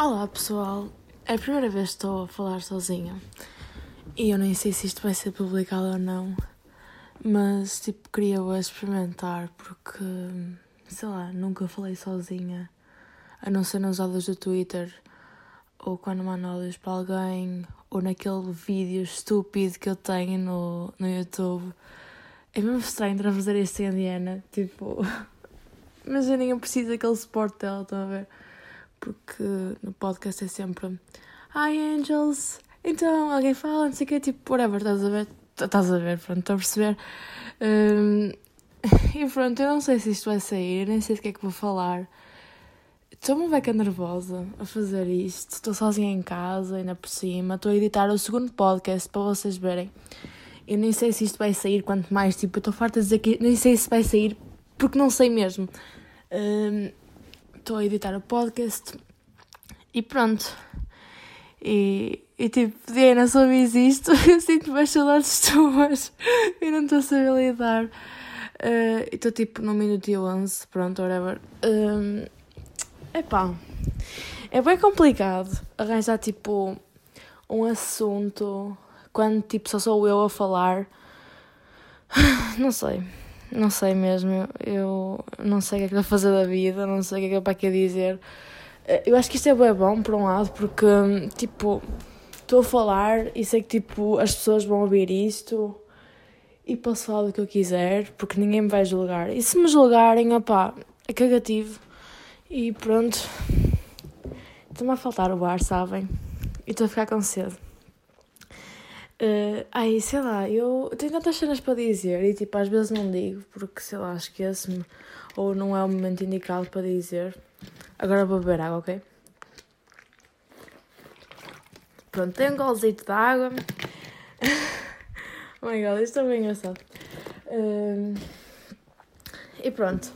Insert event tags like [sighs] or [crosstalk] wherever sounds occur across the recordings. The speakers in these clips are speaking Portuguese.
Olá pessoal, é a primeira vez que estou a falar sozinha e eu nem sei se isto vai ser publicado ou não, mas tipo queria experimentar porque sei lá, nunca falei sozinha, a não ser nas aulas do Twitter ou quando mando áudios para alguém ou naquele vídeo estúpido que eu tenho no, no YouTube. É mesmo estranho estar a fazer em Indiana, tipo, [laughs] imaginem eu preciso daquele suporte dela, estão a ver? Porque no podcast é sempre Hi Angels, então alguém fala, não sei o que, tipo, whatever, estás a ver? Estás a ver, pronto, estou a perceber. Um, [laughs] e pronto, eu não sei se isto vai sair, nem sei do que é que vou falar. Estou uma beca nervosa a fazer isto, estou sozinha em casa, ainda por cima, estou a editar o segundo podcast para vocês verem. Eu nem sei se isto vai sair, quanto mais, tipo, eu estou farta de dizer que nem sei se vai sair, porque não sei mesmo. Um, estou a editar o podcast e pronto. E, e tipo, Diana, só isto, [laughs] eu sinto mais saudades tuas [laughs] e não estou a saber lidar. Uh, estou tipo no minuto e 11, pronto, whatever. Um, epá, é bem complicado arranjar tipo um assunto quando tipo só sou eu a falar. [sighs] Não sei. Não sei mesmo, eu não sei o que é que vou fazer da vida, não sei o que é que é para que dizer. Eh, eu acho que isto é bom, por um lado, porque, tipo, estou a falar e sei que, tipo, as pessoas vão ouvir isto e posso falar do que eu quiser, porque ninguém me vai julgar. E se me julgarem, opá, é cagativo. E pronto. Está-me a faltar o ar, sabem? E estou a ficar com sede. Uh, ai, sei lá, eu tenho tantas cenas para dizer e tipo, às vezes não digo porque sei lá, esqueço-me ou não é o momento indicado para dizer. Agora vou beber água, ok? Pronto, tenho um golzito de água. [laughs] oh my god, isto é bem engraçado. Uh, e pronto.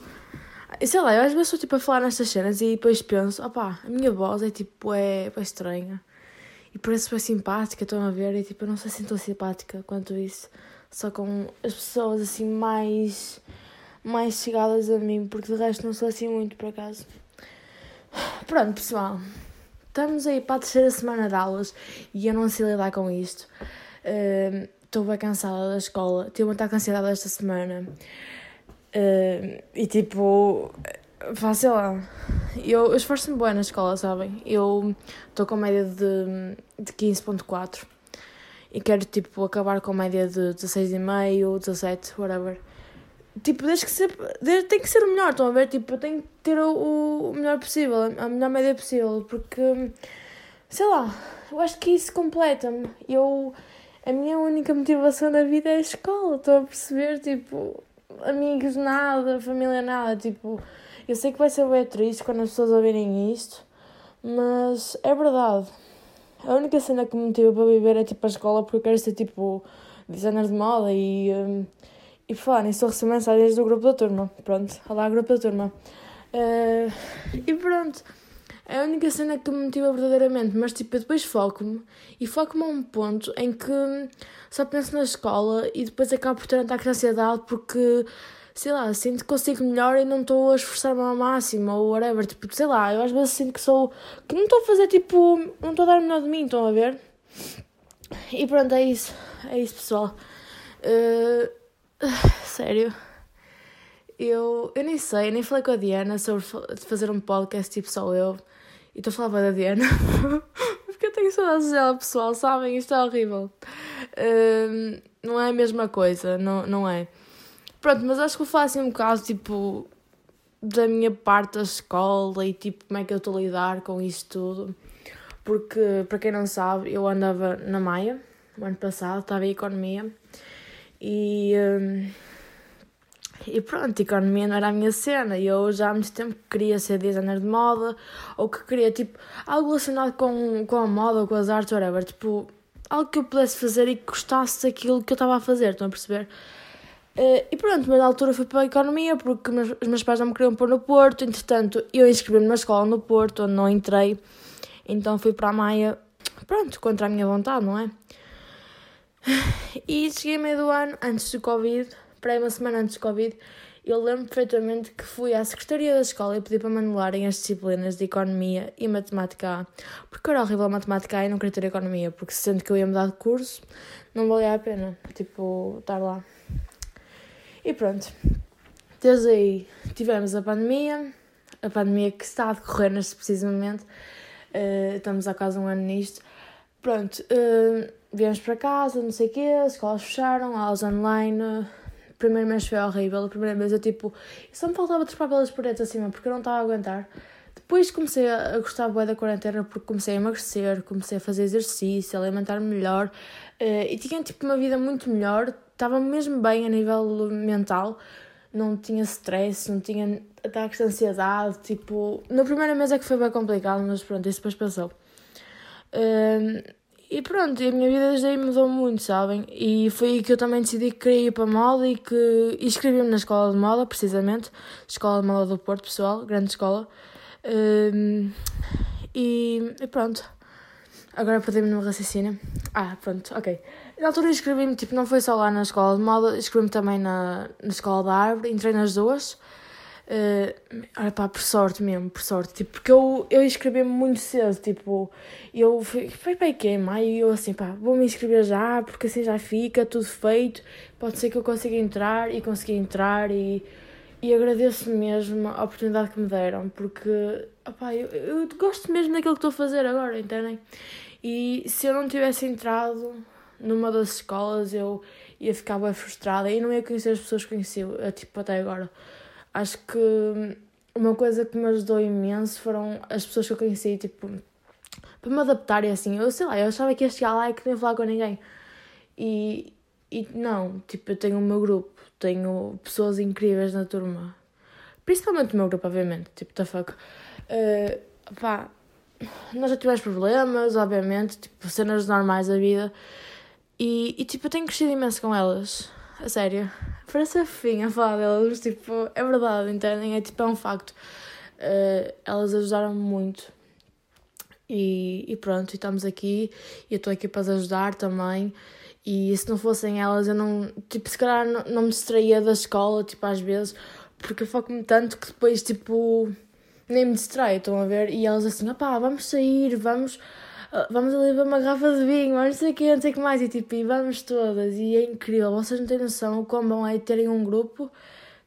E sei lá, eu às vezes estou tipo a falar nestas cenas e depois penso, opá, a minha voz é tipo, é, é estranha e parece bem simpática, estão a ver, e tipo, eu não sei se tão simpática quanto isso, só com as pessoas assim mais, mais chegadas a mim, porque de resto não sou assim muito por acaso. Pronto, pessoal, estamos aí para a terceira semana de aulas e eu não sei lidar com isto. Estou uh, bem cansada da escola, tive uma ataque ansiedade esta semana. Uh, e tipo, sei lá. Eu, eu esforço-me bem na escola, sabem? Eu estou com média de, de 15.4 e quero, tipo, acabar com média de 16,5, 17, whatever. Tipo, desde que ser, tem que ser o melhor, estão a ver? Tipo, eu tenho que ter o, o melhor possível, a melhor média possível, porque, sei lá, eu acho que isso completa-me. Eu, a minha única motivação na vida é a escola, estou a perceber? Tipo, amigos nada, família nada, tipo eu sei que vai ser bem triste quando as pessoas ouvirem isto, mas é verdade. A única cena que me motiva para viver é tipo a escola, porque eu quero ser tipo designer de moda e. Um, e falar nisso, receber mensagens do grupo da turma. Pronto, olá, grupo da turma. Uh, e pronto, é a única cena que me motiva verdadeiramente, mas tipo, eu depois foco-me e foco-me a um ponto em que só penso na escola e depois acabo por ter um ataque de ansiedade porque sei lá, sinto que consigo melhor e não estou a esforçar-me ao máximo ou whatever. Tipo, sei lá, eu às vezes sinto que sou. que não estou a fazer tipo. não estou a dar o melhor de mim, estão a ver? E pronto, é isso. É isso, pessoal. Uh, [sighs] sério. Eu, eu nem sei, nem falei com a Diana sobre fazer um podcast tipo só eu. E estou a falar da Diana. [laughs] Porque eu tenho saudades dela, pessoal, sabem? Isto é horrível. Uh, não é a mesma coisa, não, não é. Pronto, mas acho que vou falar assim um bocado, tipo, da minha parte da escola e, tipo, como é que eu estou a lidar com isso tudo. Porque, para quem não sabe, eu andava na Maia, o ano passado, estava em Economia. E... Hum, e pronto, economia não era a minha cena. E eu já há muito tempo queria ser designer de moda ou que queria, tipo, algo relacionado com, com a moda ou com as artes, whatever. Tipo, algo que eu pudesse fazer e que gostasse daquilo que eu estava a fazer, estão a perceber? Uh, e pronto, mas na altura fui para a economia porque meus, os meus pais não me queriam pôr no Porto. Entretanto, eu inscrevi-me na escola no Porto, onde não entrei. Então fui para a Maia, pronto, contra a minha vontade, não é? E cheguei meio do ano, antes do Covid, para uma semana antes do Covid, eu lembro perfeitamente que fui à secretaria da escola e pedi para me anularem as disciplinas de Economia e Matemática A. Porque era horrível a Matemática A e não queria ter Economia, porque sendo que eu ia mudar de curso, não valia a pena, tipo, estar lá. E pronto. Desde aí tivemos a pandemia, a pandemia que está a decorrer neste precisamente, uh, estamos há quase um ano nisto. Pronto, uh, viemos para casa, não sei o quê, as escolas fecharam, aulas online primeiro mês foi horrível. A primeira vez eu tipo. Só me faltava trepar pelas paredes acima porque eu não estava a aguentar. Depois comecei a gostar bué da quarentena porque comecei a emagrecer, comecei a fazer exercício, a alimentar-me melhor uh, e tinha tipo uma vida muito melhor. Estava mesmo bem a nível mental, não tinha stress, não tinha ataques de ansiedade. Tipo, na primeira mês é que foi bem complicado, mas pronto, isso depois passou. Uh, e pronto, a minha vida desde aí mudou muito, sabem? E foi aí que eu também decidi que queria ir para a moda e que inscrevi-me na escola de moda, precisamente. Escola de Moda do Porto, pessoal, grande escola. Um, e, e, pronto. Agora perdi-me no raciocínio. Ah, pronto, ok. Na altura inscrevi-me, tipo, não foi só lá na escola de moda, inscrevi-me também na, na escola da árvore, entrei nas duas. Uh, olha pá, por sorte mesmo, por sorte. Tipo, porque eu, eu inscrevi-me muito cedo, tipo, eu fui, foi para que maio e eu assim, pá, vou me inscrever já, porque assim já fica tudo feito, pode ser que eu consiga entrar e consegui entrar e, e agradeço mesmo a oportunidade que me deram, porque, opá, eu, eu gosto mesmo daquilo que estou a fazer agora, entendem? E se eu não tivesse entrado numa das escolas, eu ia ficar bem frustrada e não ia conhecer as pessoas que conheci, eh, tipo, até agora. Acho que uma coisa que me ajudou imenso foram as pessoas que eu conheci, tipo, para me adaptar e assim. Eu sei lá, eu achava que ia chegar lá e que nem falar com ninguém. E, e não, tipo, eu tenho o meu grupo, tenho pessoas incríveis na turma. Principalmente o meu grupo, obviamente, tipo, the fuck. Uh, pá, nós já tivemos problemas, obviamente, tipo, cenas normais da vida. E, e tipo, eu tenho crescido imenso com elas. A sério. Parece fofinha a falar delas, mas tipo, é verdade, entendem? É tipo, é um facto. Uh, elas ajudaram-me muito. E, e pronto, e estamos aqui. E eu estou aqui para as ajudar também. E se não fossem elas, eu não. Tipo, se calhar não, não me distraía da escola, tipo, às vezes. Porque eu foco-me tanto que depois, tipo. Nem me distraio, estão a ver? E elas assim, opá, vamos sair, vamos vamos ali ver uma garrafa de vinho, vamos não sei o que, não sei o que mais, e tipo, e vamos todas, e é incrível, vocês não têm noção o quão bom é terem um grupo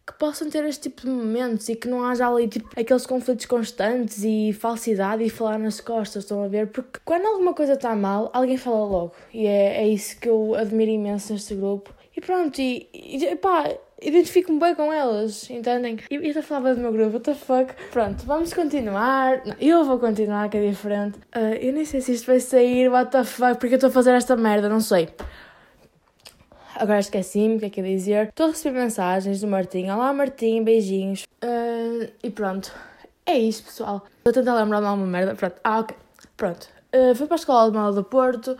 que possam ter este tipo de momentos e que não haja ali tipo aqueles conflitos constantes e falsidade e falar nas costas, estão a ver? Porque quando alguma coisa está mal, alguém fala logo, e é, é isso que eu admiro imenso neste grupo. E pronto, e, e pá, identifico-me bem com elas, entendem? E eu falava do meu grupo, what the fuck? Pronto, vamos continuar. Não, eu vou continuar, que é diferente. Uh, eu nem sei se isto vai sair, what the fuck, porque eu estou a fazer esta merda, não sei. Agora esqueci-me o que é que ia dizer. Estou a receber mensagens do Martim. Olá, Martim, beijinhos. Uh, e pronto. É isto, pessoal. Estou a tentar lembrar-me alguma merda. Pronto. Ah, ok. Pronto. Uh, fui para a escola de Mala do Porto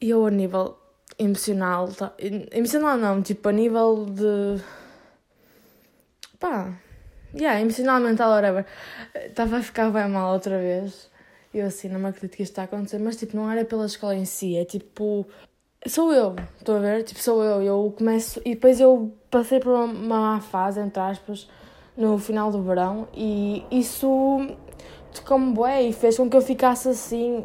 e eu, a nível emocional, tá, emocional não, tipo, a nível de pá, yeah, emocional, mental, whatever, estava a ficar bem mal outra vez. Eu assim, não me acredito que isto está a acontecer, mas tipo, não era pela escola em si, é tipo, sou eu, estou a ver? Tipo, sou eu, eu começo, e depois eu passei por uma má fase, entre aspas, no final do verão, e isso tocou-me bem e fez com que eu ficasse assim.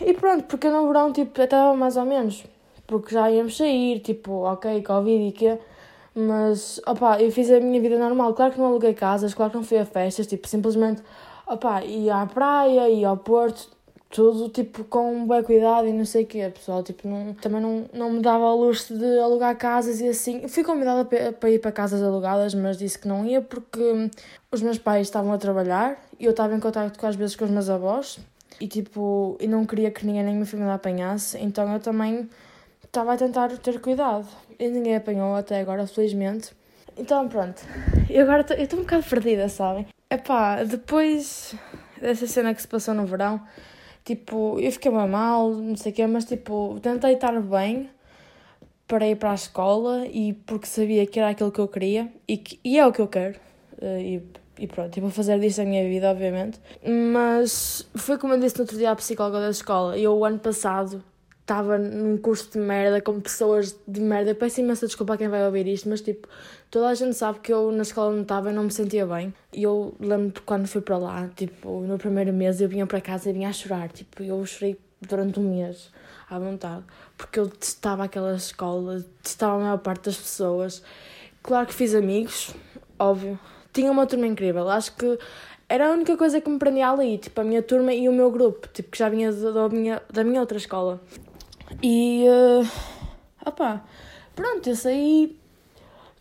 E pronto, porque no verão, tipo, estava mais ou menos, porque já íamos sair, tipo, ok, Covid e quê mas, opá, eu fiz a minha vida normal. Claro que não aluguei casas, claro que não fui a festas, tipo, simplesmente, opá, ia à praia, ia ao Porto, tudo, tipo, com bem cuidado e não sei o quê, pessoal. Tipo, não, também não, não me dava a luxo de alugar casas e assim. Fui convidada para ir para casas alugadas, mas disse que não ia porque os meus pais estavam a trabalhar e eu estava em contato com, às vezes com os meus avós e, tipo, e não queria que ninguém nem minha família apanhasse, então eu também estava a tentar ter cuidado e ninguém apanhou até agora, felizmente. Então pronto, e agora eu estou um bocado perdida, sabem? Epá, depois dessa cena que se passou no verão, tipo, eu fiquei bem mal, não sei o quê, mas tipo, tentei estar bem para ir para a escola e porque sabia que era aquilo que eu queria e, que, e é o que eu quero. Eh, e, e pronto, e vou fazer disso a minha vida, obviamente. Mas foi como eu disse no outro dia à psicóloga da escola. Eu, o ano passado, estava num curso de merda com pessoas de merda. Eu peço imensa desculpa a quem vai ouvir isto, mas tipo, toda a gente sabe que eu na escola não estava e não me sentia bem. E eu lembro quando fui para lá, tipo, no primeiro mês eu vinha para casa e vinha a chorar. Tipo, eu chorei durante um mês à vontade, porque eu detestava aquela escola, detestava a maior parte das pessoas. Claro que fiz amigos, óbvio. Tinha uma turma incrível. Acho que era a única coisa que me prendia ali, tipo, a minha turma e o meu grupo, tipo, que já vinha da minha, da minha outra escola. E, uh, opá, pronto, eu saí,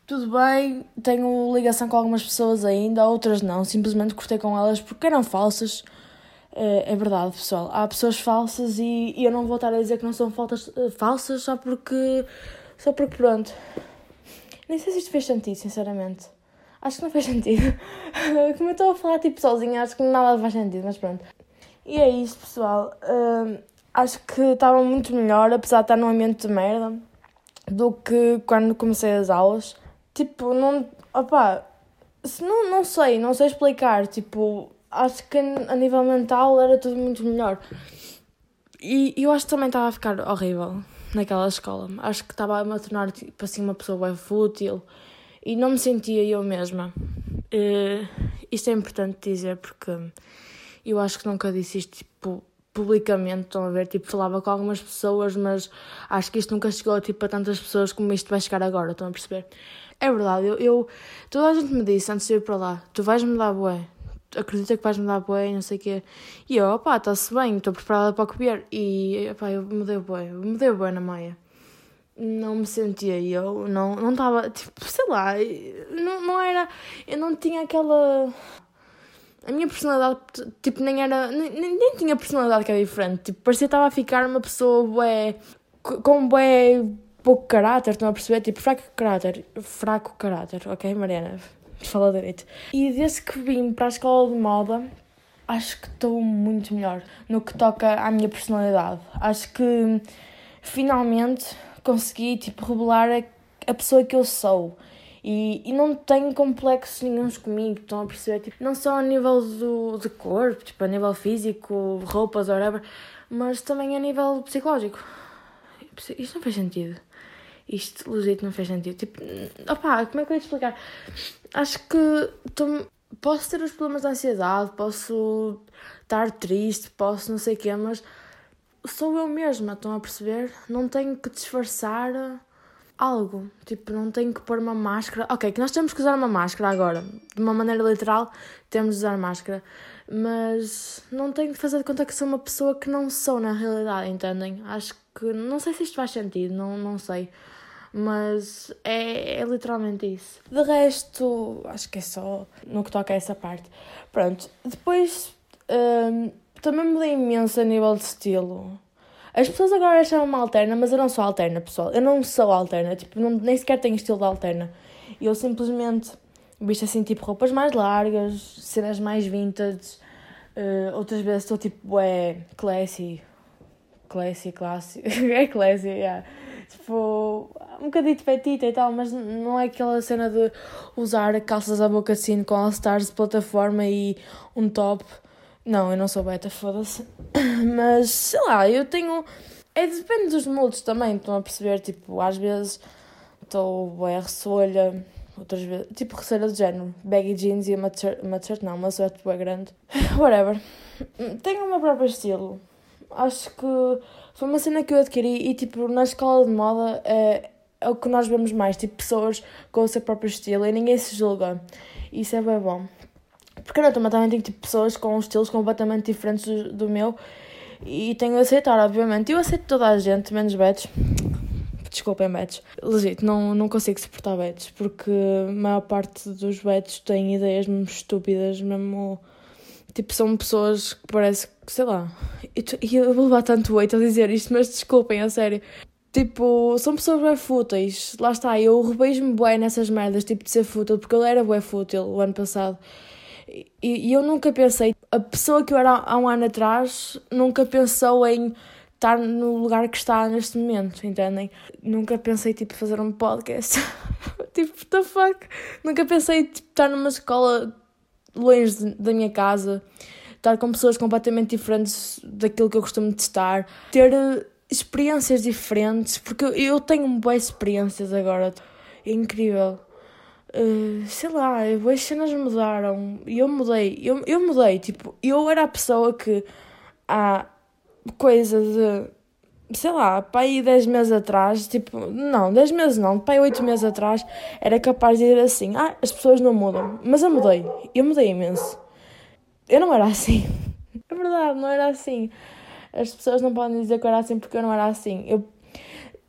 tudo bem, tenho ligação com algumas pessoas ainda, outras não, simplesmente cortei com elas porque eram falsas. Uh, é verdade, pessoal, há pessoas falsas e, eu não vou estar a dizer que não são faltas, uh, falsas só porque, só porque pronto. Nem sei se isto fez sentido, sinceramente. Acho que não faz sentido. [laughs] Como eu estou a falar tipo sozinha, acho que nada faz sentido, mas pronto. E é isso, pessoal. Uh, acho que estava muito melhor, apesar de estar num ambiente de merda, do que quando comecei as aulas. Tipo, não. Opá, não, não sei, não sei explicar. Tipo, acho que a nível mental era tudo muito melhor. E eu acho que também estava a ficar horrível naquela escola. Acho que estava a me tornar tipo assim uma pessoa bem fútil e não me sentia eu mesma. Uh, isto é importante dizer porque eu acho que nunca disse isto publicamente, estão a ver? Tipo, falava com algumas pessoas, mas acho que isto nunca chegou tipo, a tantas pessoas como isto vai chegar agora, estão a perceber? É verdade, eu, eu toda a gente me disse antes de ir para lá: tu vais me dar bué, acredita que vais me dar bué, não sei o quê. E eu, opá, está-se bem, estou preparada para copiar. E opá, eu me dei bué, me dei bué na maia não me sentia eu, não não estava, tipo, sei lá, não, não era, eu não tinha aquela a minha personalidade, tipo, nem era, nem, nem tinha personalidade que era diferente, tipo, parecia que estava a ficar uma pessoa bué, com bué pouco caráter, estão a perceber? Tipo, fraco caráter, fraco caráter, ok, Mariana? Fala direito. E desde que vim para a escola de moda, acho que estou muito melhor no que toca à minha personalidade. Acho que finalmente consegui tipo, revelar a, a pessoa que eu sou. E, e não tenho complexos nenhums comigo, estão a perceber? Tipo, não só a nível do, de corpo, tipo, a nível físico, roupas, whatever, mas também a nível psicológico. Isto não faz sentido. Isto, legítimo, não faz sentido. Tipo, opá, como é que eu ia explicar? Acho que tô, posso ter os problemas de ansiedade, posso estar triste, posso não sei o quê, mas sou eu mesma, estão a perceber? Não tenho que disfarçar algo. Tipo, não tenho que pôr uma máscara. Ok, que nós temos que usar uma máscara agora. De uma maneira literal, temos de usar máscara. Mas não tenho de fazer de conta que sou uma pessoa que não sou na realidade, entendem? Acho que. Não sei se isto faz sentido, não, não sei. Mas é, é literalmente isso. De resto, acho que é só no que toca a essa parte. Pronto, depois. Hum, também mudei imenso a nível de estilo. As pessoas agora chamam-me alterna, mas eu não sou alterna, pessoal. Eu não sou alterna, tipo, não, nem sequer tenho estilo de alterna. Eu simplesmente visto assim, tipo, roupas mais largas, cenas mais vintage. Uh, outras vezes estou tipo, é classy. Classy, classy. [laughs] é classy, yeah. Tipo, um bocadinho petita e tal, mas não é aquela cena de usar calças à boca assim com all-stars de plataforma e um top não, eu não sou beta, foda-se. [coughs] Mas, sei lá, eu tenho. É, depende dos moldes também, estão a perceber? Tipo, às vezes estou bem ressolha, outras vezes. Tipo, ressolha do género. Baggy jeans e uma t-shirt, não, uma sweat bem grande. [laughs] Whatever. Tenho o meu próprio estilo. Acho que foi uma cena que eu adquiri e, tipo, na escola de moda é, é o que nós vemos mais. Tipo, pessoas com o seu próprio estilo e ninguém se julga. Isso é bem bom. Porque eu também tenho tipo, pessoas com estilos completamente diferentes do, do meu e tenho de aceitar, obviamente. Eu aceito toda a gente, menos Betos. Desculpem, Betos. Legito, não, não consigo suportar Betos porque a maior parte dos Betos têm ideias mesmo estúpidas, mesmo. Tipo, são pessoas que parece que, sei lá. E eu vou levar tanto weight a dizer isto, mas desculpem, a sério. Tipo, são pessoas bem fúteis. Lá está, eu revejo-me bem nessas merdas, tipo, de ser fútil, porque eu era bem fútil o ano passado. E, e eu nunca pensei, a pessoa que eu era há um ano atrás nunca pensou em estar no lugar que está neste momento, entendem? Nunca pensei, tipo, fazer um podcast. [laughs] tipo, what the fuck? Nunca pensei, tipo, estar numa escola longe da minha casa, estar com pessoas completamente diferentes daquilo que eu costumo de estar, ter experiências diferentes, porque eu tenho boas experiências agora. É incrível. Uh, sei lá, as cenas mudaram e eu mudei. Eu, eu mudei, tipo, eu era a pessoa que há coisa de, sei lá, para aí 10 meses atrás, tipo, não, 10 meses não, para aí 8 meses atrás, era capaz de dizer assim: ah, as pessoas não mudam. Mas eu mudei, eu mudei imenso. Eu não era assim. [laughs] É verdade, não era assim. As pessoas não podem dizer que eu era assim porque eu não era assim. Eu...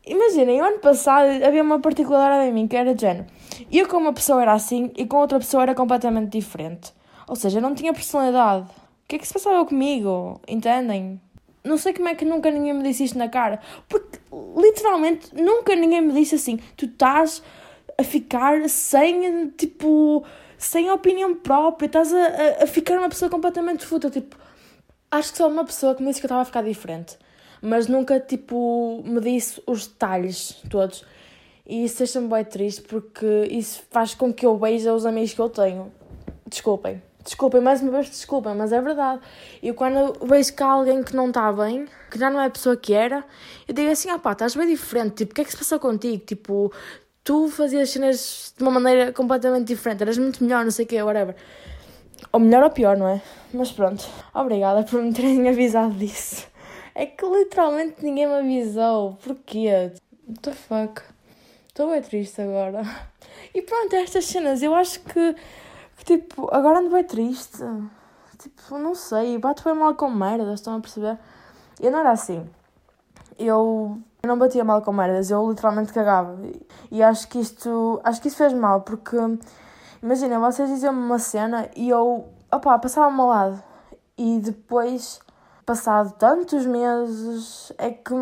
Imaginem, o ano passado havia uma particularidade em mim que era de género. Eu com uma pessoa era assim e com outra pessoa era completamente diferente. Ou seja, eu não tinha personalidade. O que é que se passava comigo? Entendem? Não sei como é que nunca ninguém me disse isto na cara. Porque, literalmente, nunca ninguém me disse assim: tu estás a ficar sem, tipo, sem opinião própria, estás a, a, ficar uma pessoa completamente fútil. Tipo, acho que só uma pessoa que me disse que eu estava a ficar diferente, mas nunca, tipo, me disse os detalhes todos. E isso deixa-me bem triste porque isso faz com que eu veja os amigos que eu tenho. Desculpem. Desculpem, mais uma vez desculpem, mas é verdade. E quando vejo que há alguém que não está bem, que já não é a pessoa que era, eu digo assim: ah pá, estás bem diferente. Tipo, o que é que se passou contigo? Tipo, tu fazias cenas de uma maneira completamente diferente, eras muito melhor, não sei o quê, whatever. Ou melhor ou pior, não é? Mas pronto, obrigada por me terem [laughs] avisado disso. É que literalmente ninguém me avisou. Porquê? What the fuck? Estou bem triste agora. [laughs] E pronto, estas cenas, eu acho que, que tipo, agora ando bem triste. Tipo, não sei, bato bem mal com merdas, estão a perceber? Eu não era assim. Eu, não batia mal com merdas, eu literalmente cagava. E acho que isto, acho que isso fez mal, porque Imagina, vocês diziam-me uma cena e eu, opá, passava-me ao lado. E depois, passado tantos meses, é que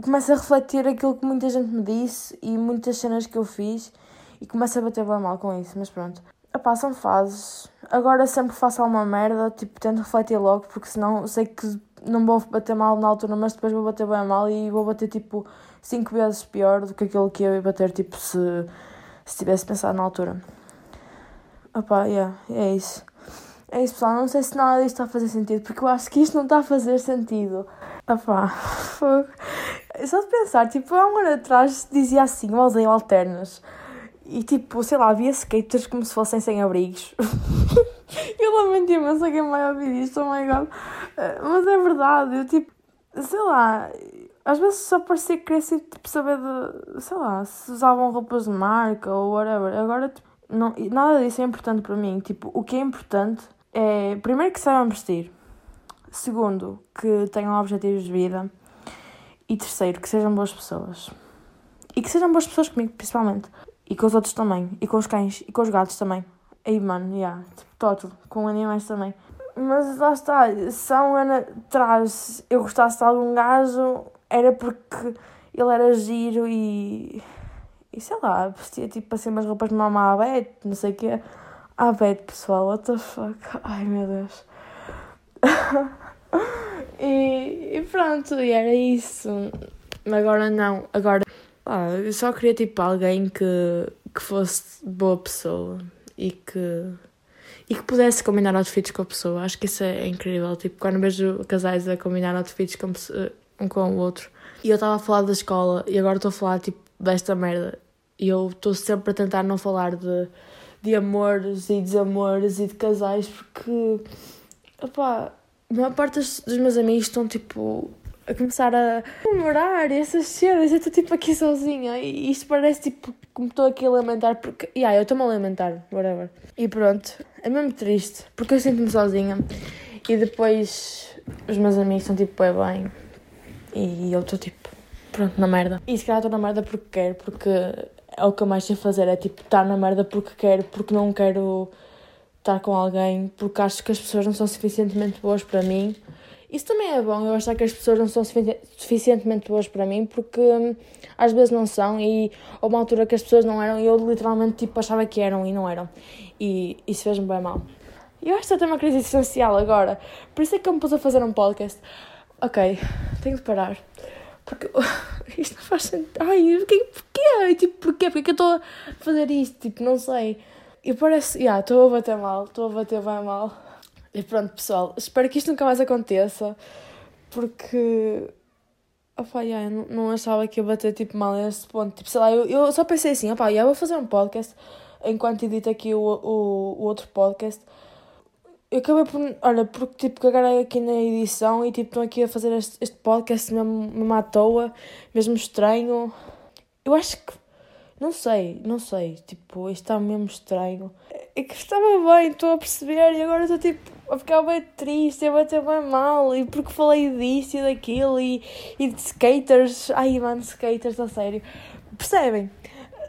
começo a refletir aquilo que muita gente me disse e muitas cenas que eu fiz e começo a bater bem mal com isso, mas pronto. Opá, são fases. Agora sempre faço alguma merda, tipo, tento refletir logo, porque senão sei que não vou bater mal na altura, mas depois vou bater bem mal e vou bater tipo 5 vezes pior do que aquilo que eu ia bater, tipo, se, se tivesse pensado na altura. Opá, yeah, é isso. É isso, pessoal. Não sei se nada disto está a fazer sentido, porque eu acho que isto não está a fazer sentido. Opá, [laughs] fogo. Só de pensar, tipo, há um ano atrás dizia assim, eu odeio alternas. E tipo, sei lá, havia skaters como se fossem sem abrigos. [laughs] eu lamento imenso a quem vai ouvir isto, oh my god. Mas é verdade, eu tipo, sei lá, às vezes só parecia que queria tipo, saber de, sei lá, se usavam roupas de marca ou whatever. Agora, tipo, não, nada disso é importante para mim. Tipo, o que é importante é, primeiro, que saibam vestir. Segundo, que tenham objetivos de vida. E terceiro, que sejam boas pessoas. E que sejam boas pessoas comigo, principalmente. E com os outros também. E com os cães. E com os gatos também. Aí, mano, yeah. Tipo, todo. Com animais também. Mas lá está. Se há um ano atrás eu gostasse de algum gajo, era porque ele era giro e e sei lá, vestia tipo assim umas roupas de mamá à não sei o quê. À Beth, pessoal, what the fuck? Ai meu Deus. [laughs] e, e pronto, e era isso. Agora não, agora. Ah, eu só queria tipo alguém que, que fosse boa pessoa e que e que pudesse combinar outfits com a pessoa. Acho que isso é incrível. Tipo, quando vejo casais a combinar outfits com, um com o outro. E eu estava a falar da escola e agora estou a falar tipo desta merda. E eu estou sempre a tentar não falar de, de amores e desamores e de casais porque, opá, a maior parte dos, meus amigos estão tipo a começar a namorar essas cenas. Eu estou tipo aqui sozinha e isto parece tipo como estou aqui a lamentar porque. Yeah, eu estou-me a lamentar, whatever. E pronto, é mesmo triste porque eu sinto-me sozinha e depois os meus amigos estão tipo é bem e eu estou tipo pronto, na merda. E se calhar estou na merda porque quero, porque é o que eu mais sei fazer, é tipo estar na merda porque quero, porque não quero estar com alguém, porque acho que as pessoas não são suficientemente boas para mim. Isso também é bom, eu achar que as pessoas não são suficientemente boas para mim, porque hum, às vezes não são, e houve uma altura que as pessoas não eram, e eu literalmente tipo, achava que eram e não eram. E isso fez-me bem mal. E eu acho que estou uma crise existencial agora, por isso é que eu me pus a fazer um podcast. Ok, tenho de parar. Porque [laughs] isto não faz sentido. Ai, porquê? porquê? Tipo, porquê? Porquê que eu estou a fazer isto? Tipo, não sei. E parece. Já, yeah, estou a bater mal, estou a bater bem mal. E pronto, pessoal, espero que isto nunca mais aconteça. Porque. Opa, yeah, eu não, achava que ia bater tipo mal a esse ponto. Tipo, sei lá, eu, eu só pensei assim, opa, yeah, vou fazer um podcast enquanto edito aqui o, o, o outro podcast. Eu acabei por, olha, porque tipo, cagarei aqui na edição e tipo, estão aqui a fazer este, este podcast mesmo, mesmo à toa, mesmo estranho. Eu acho que, não sei, não sei, tipo, isto está mesmo estranho. É que estava bem, estou a perceber e agora estou tipo a ficar bem triste, a bater bem mal, e porque falei disso e daquilo, e, e de skaters, ai mano, skaters, a sério, percebem?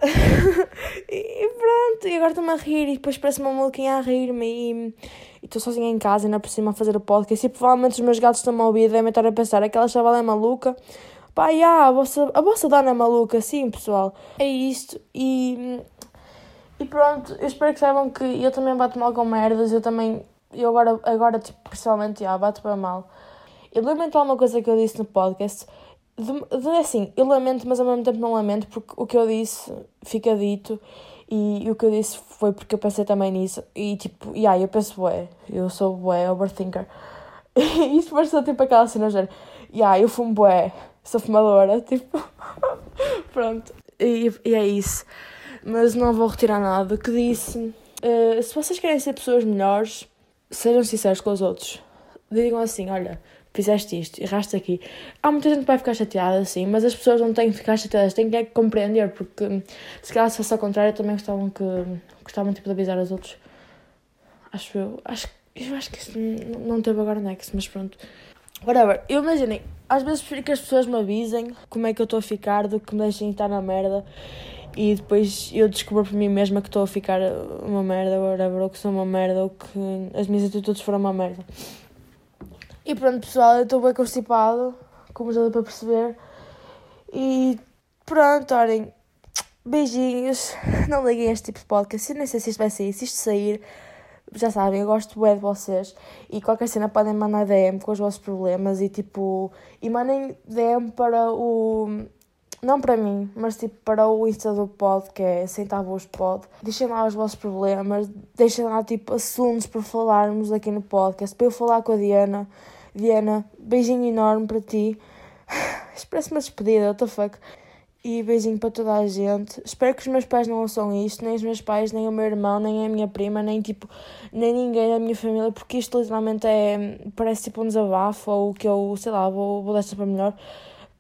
[laughs] e, pronto, e agora estou-me a rir, e depois parece uma maluquinha a rir-me, e estou sozinha em casa, ainda por cima a fazer o podcast, e provavelmente os meus gatos estão a ouvir, devem estar a pensar, aquela chavala é maluca, pá, yeah, a, vossa, a vossa dona é maluca, sim, pessoal, é isto, e... E pronto, eu espero que saibam que eu também bato mal com merdas, eu também eu agora, agora tipo, pessoalmente, já, bato para mal. Eu lamento alguma coisa que eu disse no podcast. De, de, assim, eu lamento, mas ao mesmo tempo não lamento, porque o que eu disse fica dito. E, e o que eu disse foi porque eu pensei também nisso. E tipo, yeah, eu penso, bué, eu sou bué, overthinker. [laughs] E isso pareceu tipo aquela cena, já. Yeah, eu fumo bué, sou fumadora, [laughs] tipo. Pronto. E, e é isso. Mas não vou retirar nada que disse. Uh, se vocês querem ser pessoas melhores, sejam sinceros com os outros. Digam assim: olha, fizeste isto, erraste aqui. Há muita gente que vai ficar chateada, assim, mas as pessoas não têm que ficar chateadas, têm que é compreender, porque se calhar se fosse ao contrário também gostavam, que, gostavam tipo, de avisar os outros. Acho eu. Acho, eu acho que isso não teve agora nexo, mas pronto. Whatever. Eu imaginei, às vezes prefiro que as pessoas me avisem como é que eu estou a ficar do que me deixem estar na merda e depois eu descubro por mim mesma que estou a ficar uma merda, whatever, ou que sou uma merda, ou que as minhas atitudes foram uma merda. E pronto, pessoal, eu estou bem constipado, como já deu para perceber. E pronto, olhem, beijinhos. [laughs] Não liguem a este tipo de podcast, eu nem sei se isto vai sair. Se isto sair, já sabem, eu gosto bem de vocês. E qualquer cena podem mandar DM com os vossos problemas e tipo. E mandem DM para o não para mim, mas tipo para o Insta do pod, que é Sem Tabus Pod. Deixem lá os vossos problemas, deixem lá tipo assuntos para falarmos aqui no podcast, para eu falar com a Diana. Diana, beijinho enorme para ti. [sighs] Expresso uma despedida, what the fuck. E beijinho para toda a gente. Espero que os meus pais não ouçam isto, nem os meus pais, nem o meu irmão, nem a minha prima, nem tipo, nem ninguém da minha família, porque isto literalmente é. parece tipo um desabafo ou que eu, sei lá, vou, vou deixar para melhor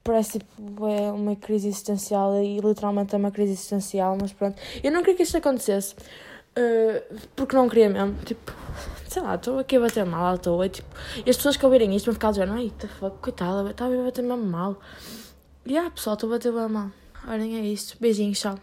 parece tipo é uma crise existencial e literalmente é uma crise existencial, mas pronto. Eu não queria que isto acontecesse. Uh, porque não queria mesmo, tipo, sei lá, estou aqui a bater mal à toa, tipo, e as pessoas que ouvirem isto vão ficar dizendo, ai, the fuck, coitada, estava a bater mesmo mal. E ah, pessoal, estou a bater bem mal. Olhem, é isto. Beijinhos, tchau.